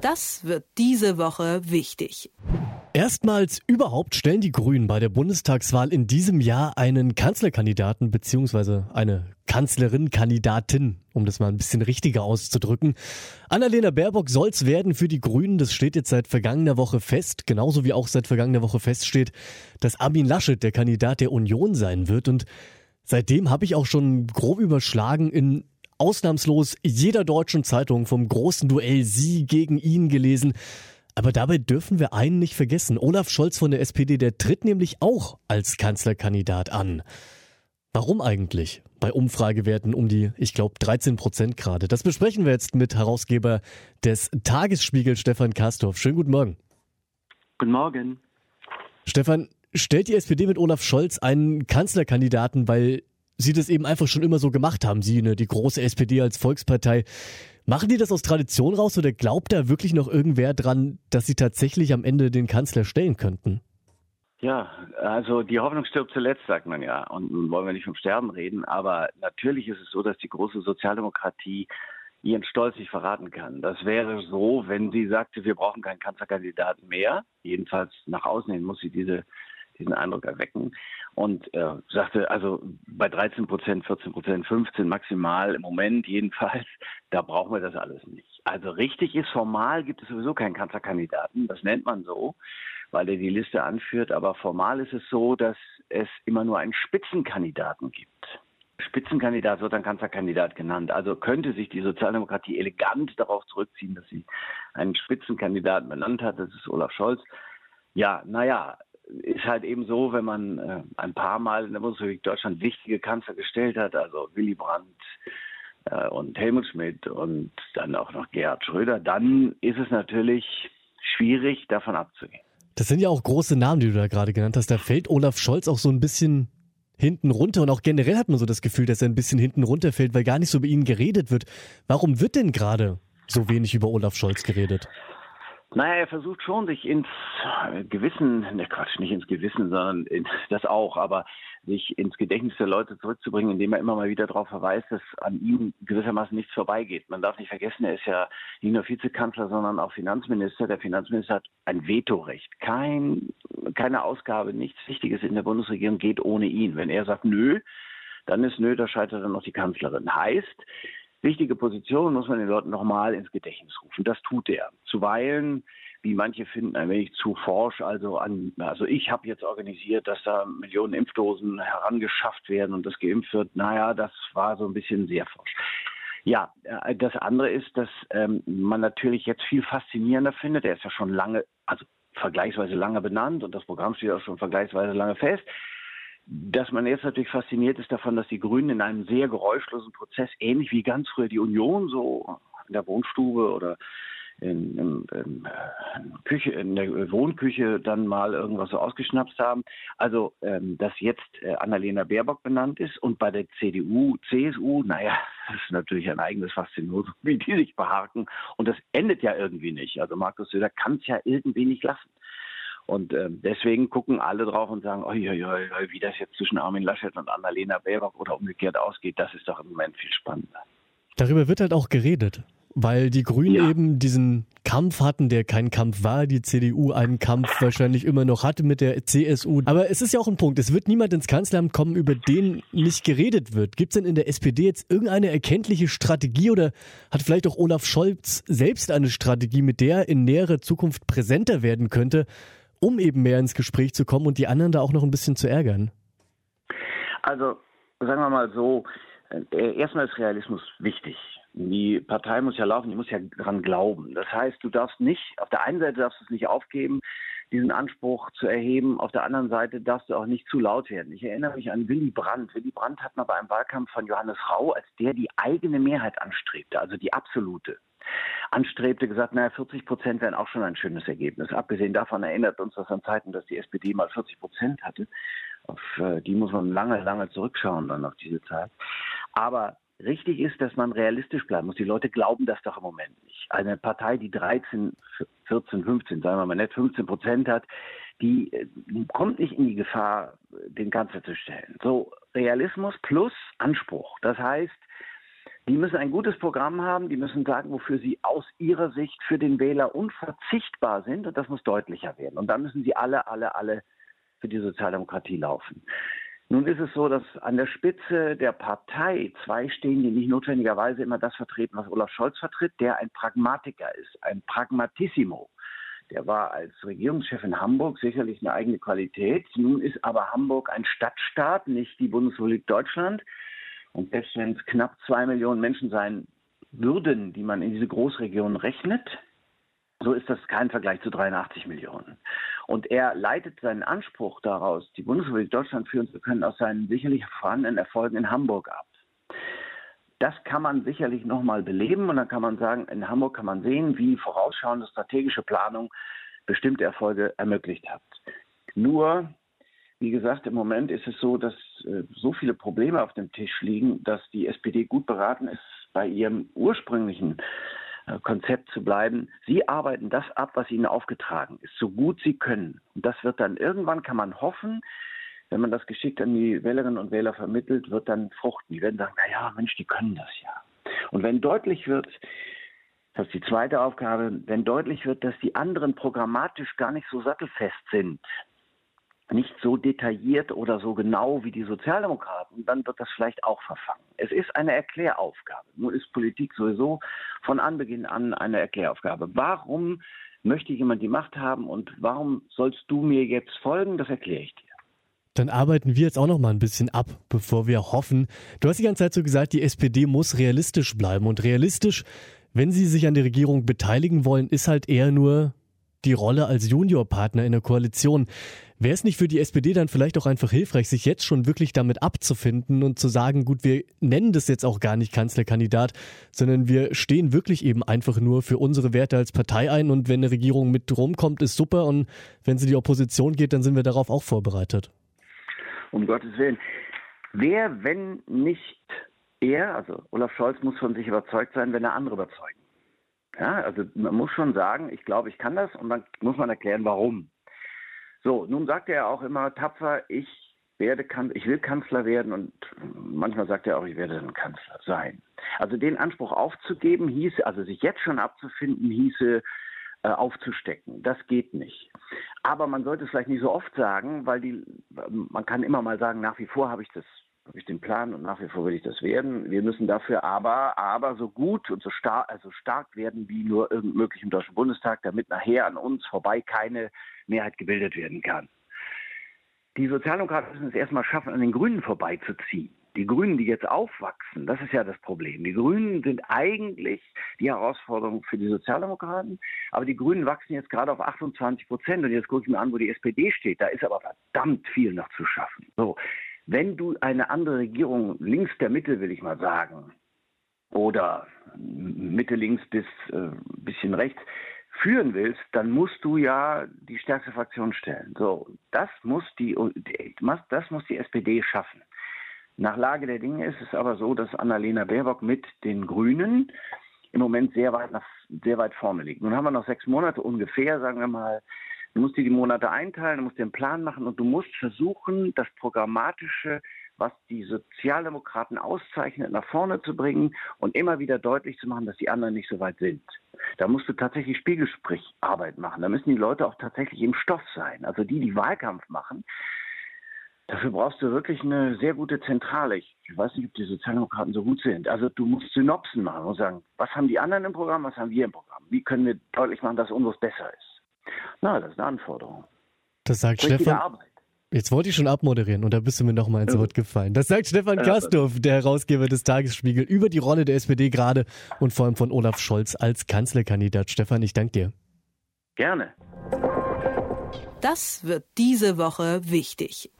Das wird diese Woche wichtig. Erstmals überhaupt stellen die Grünen bei der Bundestagswahl in diesem Jahr einen Kanzlerkandidaten bzw. eine Kanzlerin-Kandidatin, um das mal ein bisschen richtiger auszudrücken. Annalena Baerbock soll's werden für die Grünen. Das steht jetzt seit vergangener Woche fest, genauso wie auch seit vergangener Woche feststeht, dass Armin Laschet der Kandidat der Union sein wird. Und seitdem habe ich auch schon grob überschlagen in ausnahmslos jeder deutschen Zeitung vom großen Duell Sie gegen ihn gelesen. Aber dabei dürfen wir einen nicht vergessen. Olaf Scholz von der SPD, der tritt nämlich auch als Kanzlerkandidat an. Warum eigentlich? Bei Umfragewerten um die, ich glaube, 13 Prozent gerade. Das besprechen wir jetzt mit Herausgeber des Tagesspiegel, Stefan Kastorf. Schönen guten Morgen. Guten Morgen. Stefan, stellt die SPD mit Olaf Scholz einen Kanzlerkandidaten, weil Sie das eben einfach schon immer so gemacht haben, Sie, ne, die große SPD als Volkspartei. Machen die das aus Tradition raus oder glaubt da wirklich noch irgendwer dran, dass sie tatsächlich am Ende den Kanzler stellen könnten? Ja, also die Hoffnung stirbt zuletzt, sagt man ja. Und wollen wir nicht vom Sterben reden, aber natürlich ist es so, dass die große Sozialdemokratie ihren Stolz nicht verraten kann. Das wäre so, wenn sie sagte, wir brauchen keinen Kanzlerkandidaten mehr. Jedenfalls nach außen hin muss sie diese diesen Eindruck erwecken. Und äh, sagte, also bei 13 Prozent, 14 Prozent, 15 maximal im Moment jedenfalls, da brauchen wir das alles nicht. Also richtig ist, formal gibt es sowieso keinen Kanzlerkandidaten, das nennt man so, weil er die Liste anführt, aber formal ist es so, dass es immer nur einen Spitzenkandidaten gibt. Spitzenkandidat wird ein Kanzlerkandidat genannt. Also könnte sich die Sozialdemokratie elegant darauf zurückziehen, dass sie einen Spitzenkandidaten benannt hat, das ist Olaf Scholz. Ja, naja, ist halt eben so, wenn man äh, ein paar Mal in der Bundesrepublik Deutschland wichtige Kanzler gestellt hat, also Willy Brandt äh, und Helmut Schmidt und dann auch noch Gerhard Schröder, dann ist es natürlich schwierig, davon abzugehen. Das sind ja auch große Namen, die du da gerade genannt hast. Da fällt Olaf Scholz auch so ein bisschen hinten runter und auch generell hat man so das Gefühl, dass er ein bisschen hinten runterfällt, weil gar nicht so über ihn geredet wird. Warum wird denn gerade so wenig über Olaf Scholz geredet? Naja, er versucht schon, sich ins Gewissen, ne Quatsch, nicht ins Gewissen, sondern in, das auch, aber sich ins Gedächtnis der Leute zurückzubringen, indem er immer mal wieder darauf verweist, dass an ihm gewissermaßen nichts vorbeigeht. Man darf nicht vergessen, er ist ja nicht nur Vizekanzler, sondern auch Finanzminister. Der Finanzminister hat ein Vetorecht. Kein, keine Ausgabe, nichts Wichtiges in der Bundesregierung geht ohne ihn. Wenn er sagt, nö, dann ist nö, da scheitert dann noch die Kanzlerin. Heißt, wichtige Position muss man den Leuten nochmal ins Gedächtnis rufen. Das tut er. Zuweilen, wie manche finden, ein wenig zu forsch. Also, an, also ich habe jetzt organisiert, dass da Millionen Impfdosen herangeschafft werden und das geimpft wird. Naja, das war so ein bisschen sehr forsch. Ja, äh, das andere ist, dass ähm, man natürlich jetzt viel faszinierender findet. Er ist ja schon lange, also vergleichsweise lange benannt und das Programm steht auch schon vergleichsweise lange fest dass man jetzt natürlich fasziniert ist davon, dass die Grünen in einem sehr geräuschlosen Prozess, ähnlich wie ganz früher die Union, so in der Wohnstube oder in, in, in, Küche, in der Wohnküche dann mal irgendwas so ausgeschnapst haben. Also, ähm, dass jetzt äh, Annalena Baerbock benannt ist und bei der CDU, CSU, naja, das ist natürlich ein eigenes Faszinosum, wie die sich beharken. Und das endet ja irgendwie nicht. Also Markus Söder kann es ja irgendwie nicht lassen. Und äh, deswegen gucken alle drauf und sagen, oi, oi, oi, wie das jetzt zwischen Armin Laschet und Annalena Baerbock oder umgekehrt ausgeht, das ist doch im Moment viel spannender. Darüber wird halt auch geredet, weil die Grünen ja. eben diesen Kampf hatten, der kein Kampf war, die CDU einen Kampf wahrscheinlich immer noch hatte mit der CSU. Aber es ist ja auch ein Punkt, es wird niemand ins Kanzleramt kommen, über den nicht geredet wird. Gibt es denn in der SPD jetzt irgendeine erkenntliche Strategie oder hat vielleicht auch Olaf Scholz selbst eine Strategie, mit der er in näherer Zukunft präsenter werden könnte? Um eben mehr ins Gespräch zu kommen und die anderen da auch noch ein bisschen zu ärgern? Also sagen wir mal so, äh, erstmal ist Realismus wichtig. Die Partei muss ja laufen, die muss ja dran glauben. Das heißt, du darfst nicht, auf der einen Seite darfst du es nicht aufgeben, diesen Anspruch zu erheben. Auf der anderen Seite darfst du auch nicht zu laut werden. Ich erinnere mich an Willy Brandt. Willy Brandt hat mal bei einem Wahlkampf von Johannes Rau, als der die eigene Mehrheit anstrebte, also die absolute, anstrebte, gesagt, naja, 40 Prozent wären auch schon ein schönes Ergebnis. Abgesehen davon erinnert uns das an Zeiten, dass die SPD mal 40 Prozent hatte. Auf äh, die muss man lange, lange zurückschauen dann auf diese Zeit. Aber richtig ist, dass man realistisch bleiben muss. Die Leute glauben das doch im Moment nicht. Eine Partei, die 13, 14, 15, sagen wir mal nicht 15 Prozent hat, die äh, kommt nicht in die Gefahr, den Kanzler zu stellen. So Realismus plus Anspruch. Das heißt, Die müssen ein gutes Programm haben, die müssen sagen, wofür sie aus ihrer Sicht für den Wähler unverzichtbar sind und das muss deutlicher werden. Und dann müssen sie alle, alle, alle für die Sozialdemokratie laufen. Nun ist es so, dass an der Spitze der Partei zwei stehen, die nicht notwendigerweise immer das vertreten, was Olaf Scholz vertritt, der ein Pragmatiker ist, ein Pragmatissimo. Der war als Regierungschef in Hamburg sicherlich eine eigene Qualität. Nun ist aber Hamburg ein Stadtstaat, nicht die Bundesrepublik Deutschland. Und selbst wenn es knapp zwei Millionen Menschen sein würden, die man in diese Großregion rechnet, so ist das kein Vergleich zu 83 Millionen. Und er leitet seinen Anspruch daraus, die Bundesrepublik Deutschland führen zu können, aus seinen sicherlich vorhandenen Erfolgen in Hamburg ab. Das kann man sicherlich nochmal beleben und dann kann man sagen, in Hamburg kann man sehen, wie vorausschauende strategische Planung bestimmte Erfolge ermöglicht hat. Nur, wie gesagt, im Moment ist es so, dass äh, so viele Probleme auf dem Tisch liegen, dass die SPD gut beraten ist, bei ihrem ursprünglichen äh, Konzept zu bleiben. Sie arbeiten das ab, was ihnen aufgetragen ist, so gut sie können. Und das wird dann irgendwann, kann man hoffen, wenn man das geschickt an die Wählerinnen und Wähler vermittelt, wird dann fruchten. Die werden sagen, na ja, Mensch, die können das ja. Und wenn deutlich wird, das ist die zweite Aufgabe, wenn deutlich wird, dass die anderen programmatisch gar nicht so sattelfest sind, nicht so detailliert oder so genau wie die Sozialdemokraten, dann wird das vielleicht auch verfangen. Es ist eine Erkläraufgabe. Nur ist Politik sowieso von Anbeginn an eine Erkläraufgabe. Warum möchte jemand die Macht haben und warum sollst du mir jetzt folgen? Das erkläre ich dir. Dann arbeiten wir jetzt auch noch mal ein bisschen ab, bevor wir hoffen. Du hast die ganze Zeit so gesagt, die SPD muss realistisch bleiben und realistisch, wenn sie sich an der Regierung beteiligen wollen, ist halt eher nur die Rolle als Juniorpartner in der Koalition. Wäre es nicht für die SPD dann vielleicht auch einfach hilfreich, sich jetzt schon wirklich damit abzufinden und zu sagen, gut, wir nennen das jetzt auch gar nicht Kanzlerkandidat, sondern wir stehen wirklich eben einfach nur für unsere Werte als Partei ein und wenn eine Regierung mit rumkommt, ist super und wenn sie die Opposition geht, dann sind wir darauf auch vorbereitet. Um Gottes Willen. Wer, wenn nicht er, also Olaf Scholz muss von sich überzeugt sein, wenn er andere überzeugen. Ja, also man muss schon sagen, ich glaube, ich kann das und dann muss man erklären, warum. So, nun sagt er auch immer tapfer, ich werde, ich will Kanzler werden und manchmal sagt er auch, ich werde ein Kanzler sein. Also den Anspruch aufzugeben hieße, also sich jetzt schon abzufinden, hieße äh, aufzustecken. Das geht nicht. Aber man sollte es vielleicht nicht so oft sagen, weil die, man kann immer mal sagen, nach wie vor habe ich das habe ich den Plan und nach wie vor will ich das werden. Wir müssen dafür aber, aber so gut und so stark, also stark werden wie nur irgend möglich im Deutschen Bundestag, damit nachher an uns vorbei keine Mehrheit gebildet werden kann. Die Sozialdemokraten müssen es erstmal schaffen, an den Grünen vorbeizuziehen. Die Grünen, die jetzt aufwachsen, das ist ja das Problem. Die Grünen sind eigentlich die Herausforderung für die Sozialdemokraten, aber die Grünen wachsen jetzt gerade auf 28 Prozent und jetzt gucke ich mir an, wo die SPD steht. Da ist aber verdammt viel noch zu schaffen. So, wenn du eine andere Regierung links der Mitte, will ich mal sagen, oder Mitte links bis äh, bisschen rechts führen willst, dann musst du ja die stärkste Fraktion stellen. So, das muss die, das muss die SPD schaffen. Nach Lage der Dinge ist es aber so, dass Annalena Baerbock mit den Grünen im Moment sehr weit nach, sehr weit vorne liegt. Nun haben wir noch sechs Monate ungefähr, sagen wir mal, Du musst dir die Monate einteilen, du musst dir einen Plan machen und du musst versuchen, das Programmatische, was die Sozialdemokraten auszeichnet, nach vorne zu bringen und immer wieder deutlich zu machen, dass die anderen nicht so weit sind. Da musst du tatsächlich Spiegelspricharbeit machen. Da müssen die Leute auch tatsächlich im Stoff sein. Also die, die Wahlkampf machen, Dafür brauchst du wirklich eine sehr gute Zentrale. Ich weiß nicht, ob die Sozialdemokraten so gut sind. Also du musst Synopsen machen und sagen, was haben die anderen im Programm, was haben wir im Programm? Wie können wir deutlich machen, dass unseres besser ist? Na, das ist eine Anforderung. Das sagt Richtige Stefan. Arbeit. Jetzt wollte ich schon abmoderieren und da bist du mir nochmal ins Wort gefallen. Das sagt Stefan Kastorf, der Herausgeber des Tagesspiegel, über die Rolle der SPD gerade und vor allem von Olaf Scholz als Kanzlerkandidat. Stefan, ich danke dir. Gerne. Das wird diese Woche wichtig.